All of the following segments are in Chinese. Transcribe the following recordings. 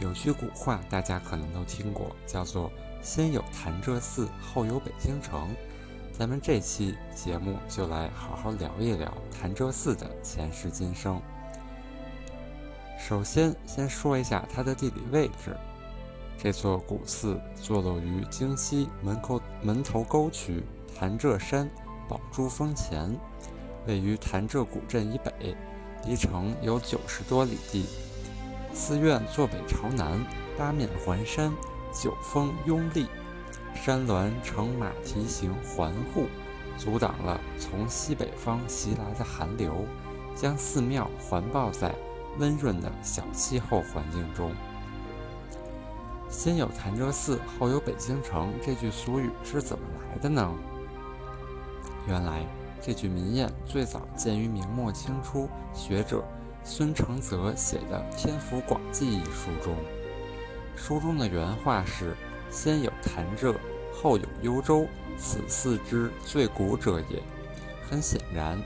有句古话，大家可能都听过，叫做“先有潭柘寺，后有北京城”。咱们这期节目就来好好聊一聊潭柘寺的前世今生。首先，先说一下它的地理位置。这座古寺坐落于京西门口门头沟区潭柘山宝珠峰前，位于潭柘古镇以北，离城有九十多里地。寺院坐北朝南，八面环山，九峰拥立，山峦呈马蹄形环护，阻挡了从西北方袭来的寒流，将寺庙环抱在温润的小气候环境中。先有潭柘寺，后有北京城，这句俗语是怎么来的呢？原来，这句民谚最早见于明末清初学者。孙承泽写的《天府广记》一书中，书中的原话是：“先有潭柘，后有幽州，此四之最古者也。”很显然，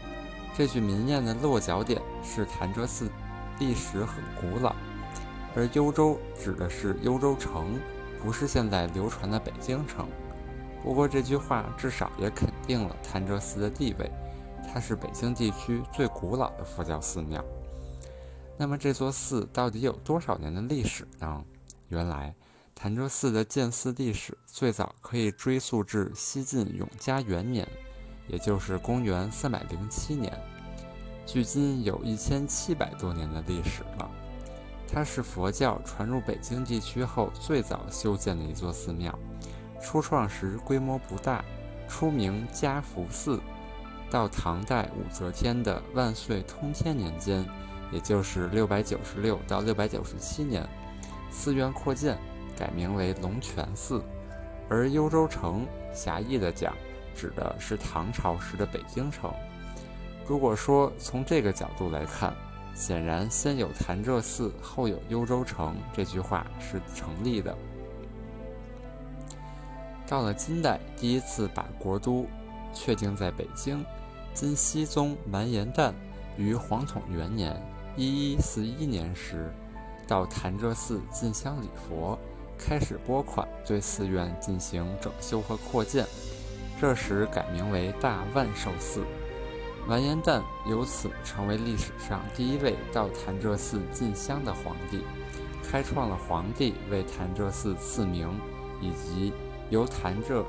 这句民谚的落脚点是潭柘寺，历史很古老；而幽州指的是幽州城，不是现在流传的北京城。不过，这句话至少也肯定了潭柘寺的地位，它是北京地区最古老的佛教寺庙。那么这座寺到底有多少年的历史呢？原来，潭柘寺的建寺历史最早可以追溯至西晋永嘉元年，也就是公元三百零七年，距今有一千七百多年的历史了。它是佛教传入北京地区后最早修建的一座寺庙，初创时规模不大，初名嘉福寺，到唐代武则天的万岁通天年间。也就是六百九十六到六百九十七年，寺院扩建，改名为龙泉寺。而幽州城，狭义的讲，指的是唐朝时的北京城。如果说从这个角度来看，显然先有潭柘寺，后有幽州城，这句话是成立的。到了金代，第一次把国都确定在北京，金熙宗完颜旦于皇统元年。一一四一年时，到潭柘寺进香礼佛，开始拨款对寺院进行整修和扩建。这时改名为大万寿寺。完颜旦由此成为历史上第一位到潭柘寺进香的皇帝，开创了皇帝为潭柘寺赐名，以及由潭柘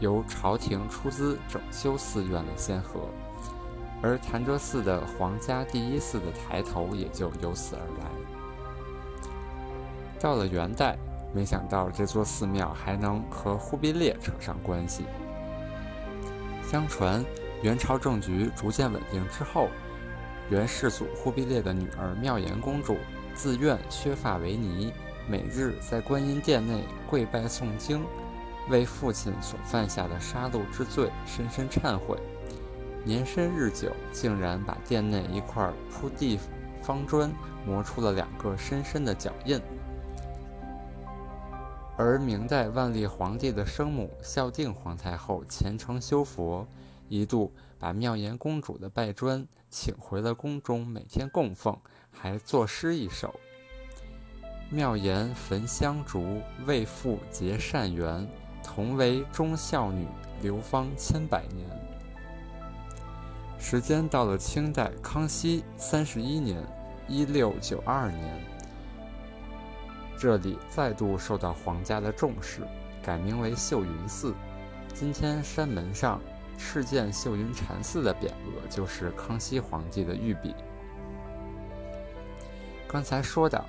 由朝廷出资整修寺院的先河。而潭柘寺的皇家第一寺的抬头也就由此而来。到了元代，没想到这座寺庙还能和忽必烈扯上关系。相传，元朝政局逐渐稳定之后，元世祖忽必烈的女儿妙颜公主自愿削发为尼，每日在观音殿内跪拜诵经，为父亲所犯下的杀戮之罪深深忏悔。年深日久，竟然把殿内一块铺地方砖磨出了两个深深的脚印。而明代万历皇帝的生母孝定皇太后虔诚修佛，一度把妙颜公主的拜砖请回了宫中，每天供奉，还作诗一首：“妙颜焚香烛，为父结善缘，同为忠孝女，流芳千百年。”时间到了清代康熙三十一年（一六九二年），这里再度受到皇家的重视，改名为秀云寺。今天山门上敕建秀云禅寺的匾额，就是康熙皇帝的御笔。刚才说的，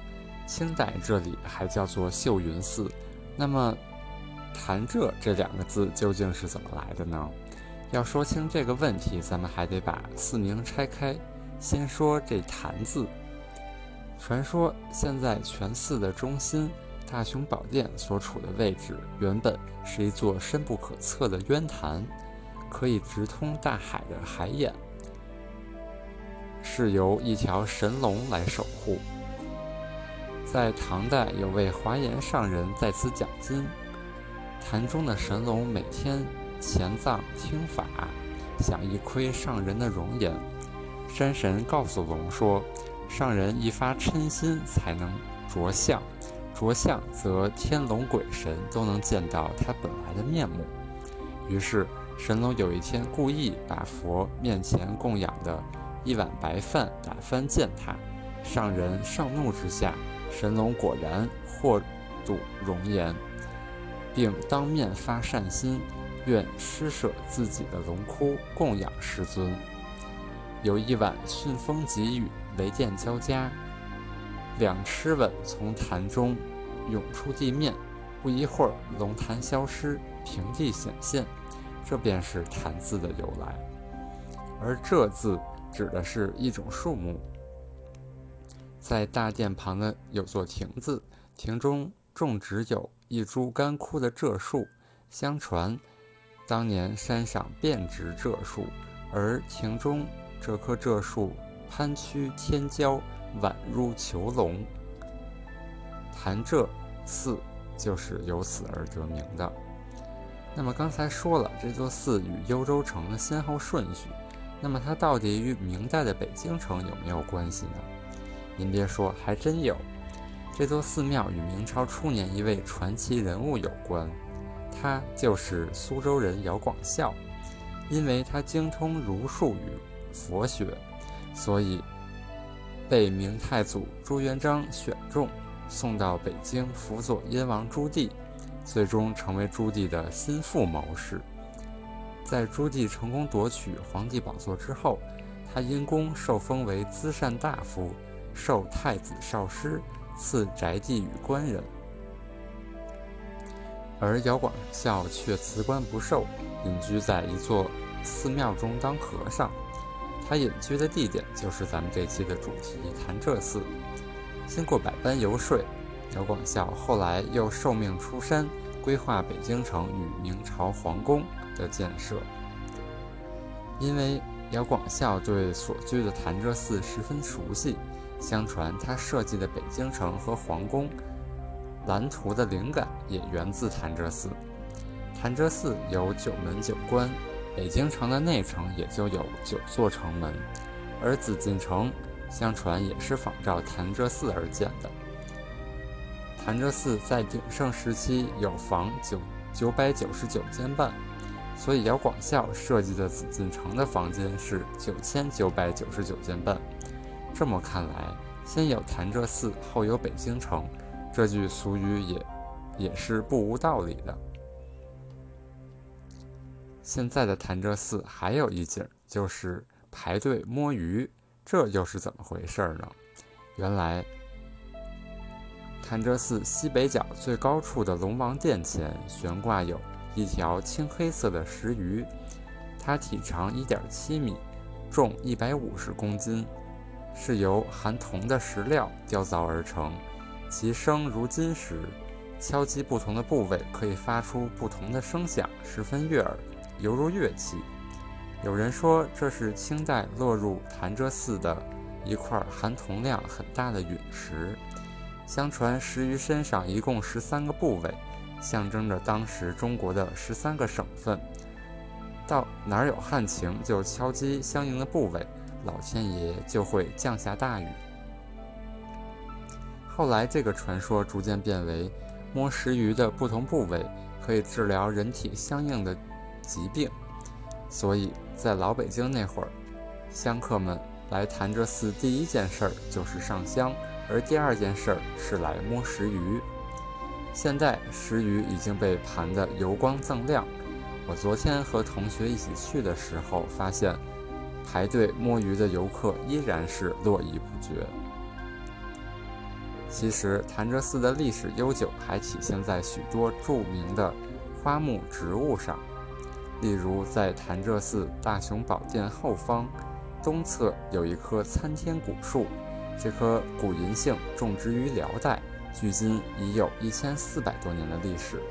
清代这里还叫做秀云寺，那么“潭柘”这两个字究竟是怎么来的呢？要说清这个问题，咱们还得把寺名拆开。先说这“潭”字。传说现在全寺的中心大雄宝殿所处的位置原本是一座深不可测的渊潭，可以直通大海的海眼，是由一条神龙来守护。在唐代，有位华严上人在此讲经，坛中的神龙每天前藏听法，想一窥上人的容颜。山神告诉龙说：“上人一发嗔心才能着相。”着相，则天龙鬼神都能见到他本来的面目。于是，神龙有一天故意把佛面前供养的一碗白饭打翻践踏，上人盛怒之下，神龙果然获睹容颜，并当面发善心，愿施舍自己的龙窟供养师尊。有一晚旋风急雨，雷电交加。两螭吻从潭中涌出地面，不一会儿，龙潭消失，平地显现，这便是“潭”字的由来。而“这”字指的是一种树木，在大殿旁的有座亭子，亭中种植有一株干枯的柘树。相传，当年山上遍植柘树，而亭中这棵柘树攀曲天骄。宛如囚笼，潭柘寺就是由此而得名的。那么刚才说了这座寺与幽州城的先后顺序，那么它到底与明代的北京城有没有关系呢？您别说，还真有。这座寺庙与明朝初年一位传奇人物有关，他就是苏州人姚广孝。因为他精通儒术与佛学，所以。被明太祖朱元璋选中，送到北京辅佐燕王朱棣，最终成为朱棣的心腹谋士。在朱棣成功夺取皇帝宝座之后，他因功受封为资善大夫，授太子少师，赐宅地与官人。而姚广孝却辞官不受，隐居在一座寺庙中当和尚。他隐居的地点就是咱们这期的主题潭柘寺。经过百般游说，姚广孝后来又受命出山，规划北京城与明朝皇宫的建设。因为姚广孝对所居的潭柘寺十分熟悉，相传他设计的北京城和皇宫蓝图的灵感也源自潭柘寺。潭柘寺有九门九关。北京城的内城也就有九座城门，而紫禁城相传也是仿照潭柘寺而建的。潭柘寺在鼎盛时期有房九九百九十九间半，所以姚广孝设计的紫禁城的房间是九千九百九十九间半。这么看来，先有潭柘寺，后有北京城，这句俗语也也是不无道理的。现在的潭柘寺还有一景，就是排队摸鱼，这又是怎么回事呢？原来，潭柘寺西北角最高处的龙王殿前悬挂有一条青黑色的石鱼，它体长一点七米，重一百五十公斤，是由含铜的石料雕凿而成，其声如金石，敲击不同的部位可以发出不同的声响，十分悦耳。犹如乐器。有人说这是清代落入潭柘寺的一块含铜量很大的陨石。相传石鱼身上一共十三个部位，象征着当时中国的十三个省份。到哪儿有旱情，就敲击相应的部位，老天爷就会降下大雨。后来这个传说逐渐变为摸石鱼的不同部位可以治疗人体相应的。疾病，所以在老北京那会儿，香客们来潭柘寺第一件事儿就是上香，而第二件事儿是来摸石鱼。现在石鱼已经被盘得油光锃亮。我昨天和同学一起去的时候，发现排队摸鱼的游客依然是络绎不绝。其实潭柘寺的历史悠久，还体现在许多著名的花木植物上。例如，在潭柘寺大雄宝殿后方东侧有一棵参天古树，这棵古银杏种植于辽代，距今已有一千四百多年的历史，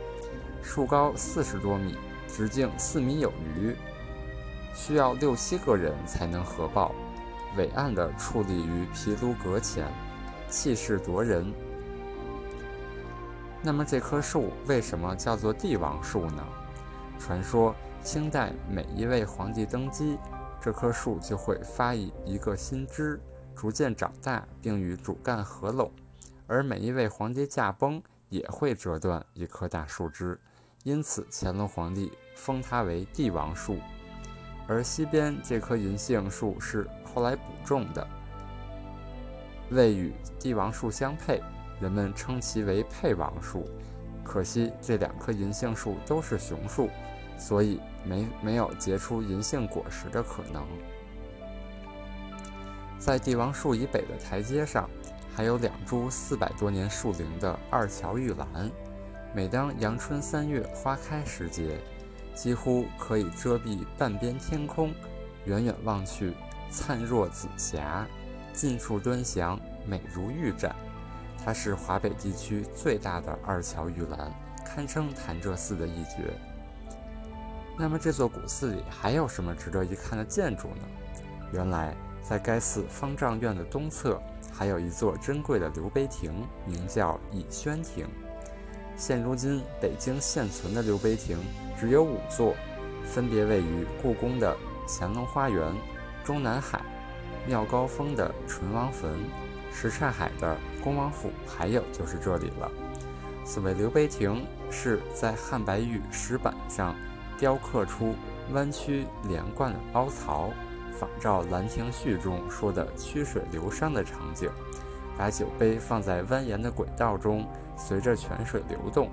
树高四十多米，直径四米有余，需要六七个人才能合抱，伟岸地矗立于毗卢阁前，气势夺人。那么这棵树为什么叫做帝王树呢？传说清代每一位皇帝登基，这棵树就会发一一个新枝，逐渐长大，并与主干合拢；而每一位皇帝驾崩，也会折断一棵大树枝，因此乾隆皇帝封它为帝王树。而西边这棵银杏树是后来补种的，为与帝王树相配。人们称其为配王树，可惜这两棵银杏树都是雄树，所以没没有结出银杏果实的可能。在帝王树以北的台阶上，还有两株四百多年树龄的二乔玉兰，每当阳春三月花开时节，几乎可以遮蔽半边天空，远远望去，灿若紫霞；近处端详，美如玉盏。它是华北地区最大的二乔玉兰，堪称潭柘寺的一绝。那么这座古寺里还有什么值得一看的建筑呢？原来在该寺方丈院的东侧，还有一座珍贵的留碑亭，名叫倚轩亭。现如今北京现存的留碑亭只有五座，分别位于故宫的乾隆花园、中南海、妙高峰的淳王坟。什刹海的恭王府，还有就是这里了。所谓留碑亭，是在汉白玉石板上雕刻出弯曲连贯的凹槽，仿照《兰亭序》中说的“曲水流觞”的场景，把酒杯放在蜿蜒的轨道中，随着泉水流动。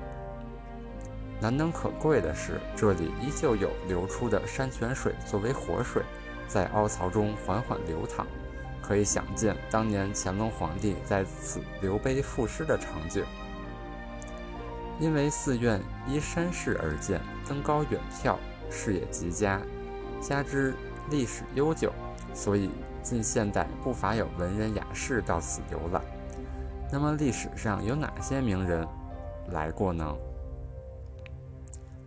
难能可贵的是，这里依旧有流出的山泉水作为活水，在凹槽中缓缓流淌。可以想见，当年乾隆皇帝在此留碑赋诗的场景。因为寺院依山势而建，登高远眺，视野极佳，加之历史悠久，所以近现代不乏有文人雅士到此游览。那么历史上有哪些名人来过呢？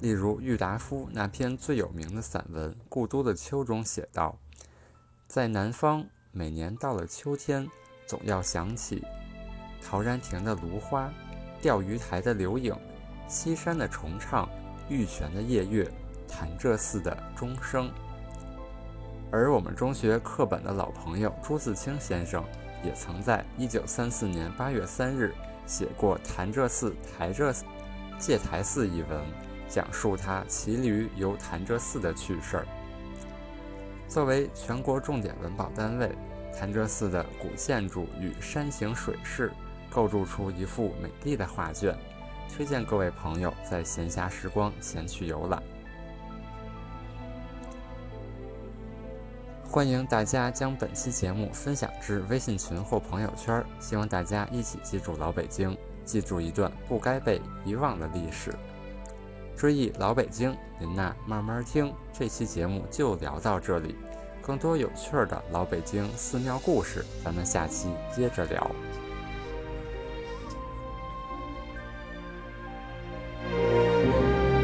例如郁达夫那篇最有名的散文《故都的秋》中写道：“在南方。”每年到了秋天，总要想起陶然亭的芦花、钓鱼台的柳影、西山的重唱、玉泉的夜月、潭柘寺的钟声。而我们中学课本的老朋友朱自清先生，也曾在1934年8月3日写过《潭柘寺台柘戒台寺》一文，讲述他骑驴游潭柘寺的趣事儿。作为全国重点文保单位。潭柘寺的古建筑与山形水势，构筑出一幅美丽的画卷，推荐各位朋友在闲暇时光前去游览。欢迎大家将本期节目分享至微信群或朋友圈，希望大家一起记住老北京，记住一段不该被遗忘的历史。追忆老北京，您呐慢慢听。这期节目就聊到这里。更多有趣儿的老北京寺庙故事，咱们下期接着聊。